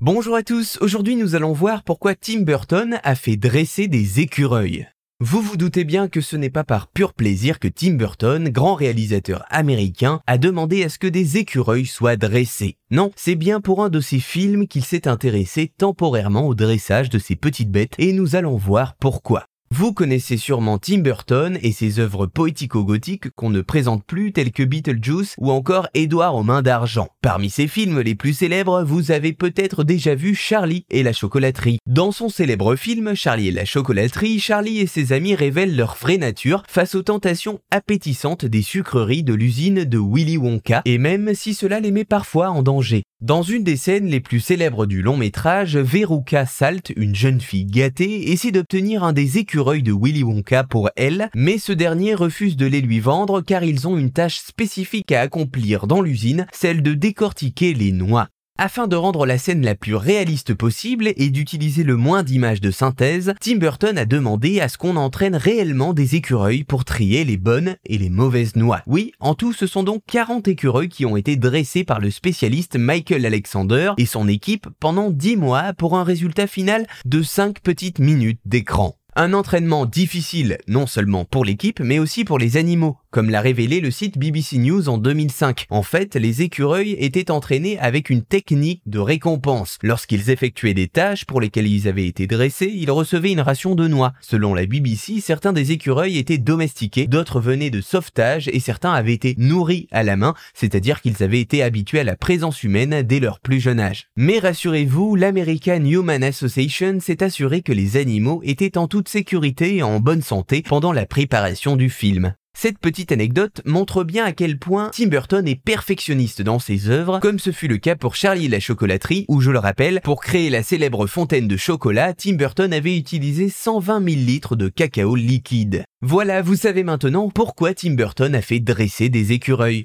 Bonjour à tous, aujourd'hui nous allons voir pourquoi Tim Burton a fait dresser des écureuils. Vous vous doutez bien que ce n'est pas par pur plaisir que Tim Burton, grand réalisateur américain, a demandé à ce que des écureuils soient dressés. Non, c'est bien pour un de ses films qu'il s'est intéressé temporairement au dressage de ces petites bêtes et nous allons voir pourquoi. Vous connaissez sûrement Tim Burton et ses œuvres poético-gothiques qu'on ne présente plus telles que Beetlejuice ou encore Édouard aux mains d'argent. Parmi ses films les plus célèbres, vous avez peut-être déjà vu Charlie et la chocolaterie. Dans son célèbre film Charlie et la chocolaterie, Charlie et ses amis révèlent leur vraie nature face aux tentations appétissantes des sucreries de l'usine de Willy Wonka et même si cela les met parfois en danger. Dans une des scènes les plus célèbres du long métrage, Veruca Salt, une jeune fille gâtée, essaie d'obtenir un des écureuils de Willy Wonka pour elle, mais ce dernier refuse de les lui vendre car ils ont une tâche spécifique à accomplir dans l'usine, celle de décortiquer les noix. Afin de rendre la scène la plus réaliste possible et d'utiliser le moins d'images de synthèse, Tim Burton a demandé à ce qu'on entraîne réellement des écureuils pour trier les bonnes et les mauvaises noix. Oui, en tout, ce sont donc 40 écureuils qui ont été dressés par le spécialiste Michael Alexander et son équipe pendant 10 mois pour un résultat final de 5 petites minutes d'écran. Un entraînement difficile non seulement pour l'équipe mais aussi pour les animaux, comme l'a révélé le site BBC News en 2005. En fait, les écureuils étaient entraînés avec une technique de récompense. Lorsqu'ils effectuaient des tâches pour lesquelles ils avaient été dressés, ils recevaient une ration de noix. Selon la BBC, certains des écureuils étaient domestiqués, d'autres venaient de sauvetage et certains avaient été nourris à la main, c'est-à-dire qu'ils avaient été habitués à la présence humaine dès leur plus jeune âge. Mais rassurez-vous, l'American Human Association s'est assuré que les animaux étaient en toute sécurité et en bonne santé pendant la préparation du film. Cette petite anecdote montre bien à quel point Tim Burton est perfectionniste dans ses œuvres, comme ce fut le cas pour Charlie la chocolaterie, où je le rappelle, pour créer la célèbre fontaine de chocolat, Tim Burton avait utilisé 120 000 litres de cacao liquide. Voilà, vous savez maintenant pourquoi Tim Burton a fait dresser des écureuils.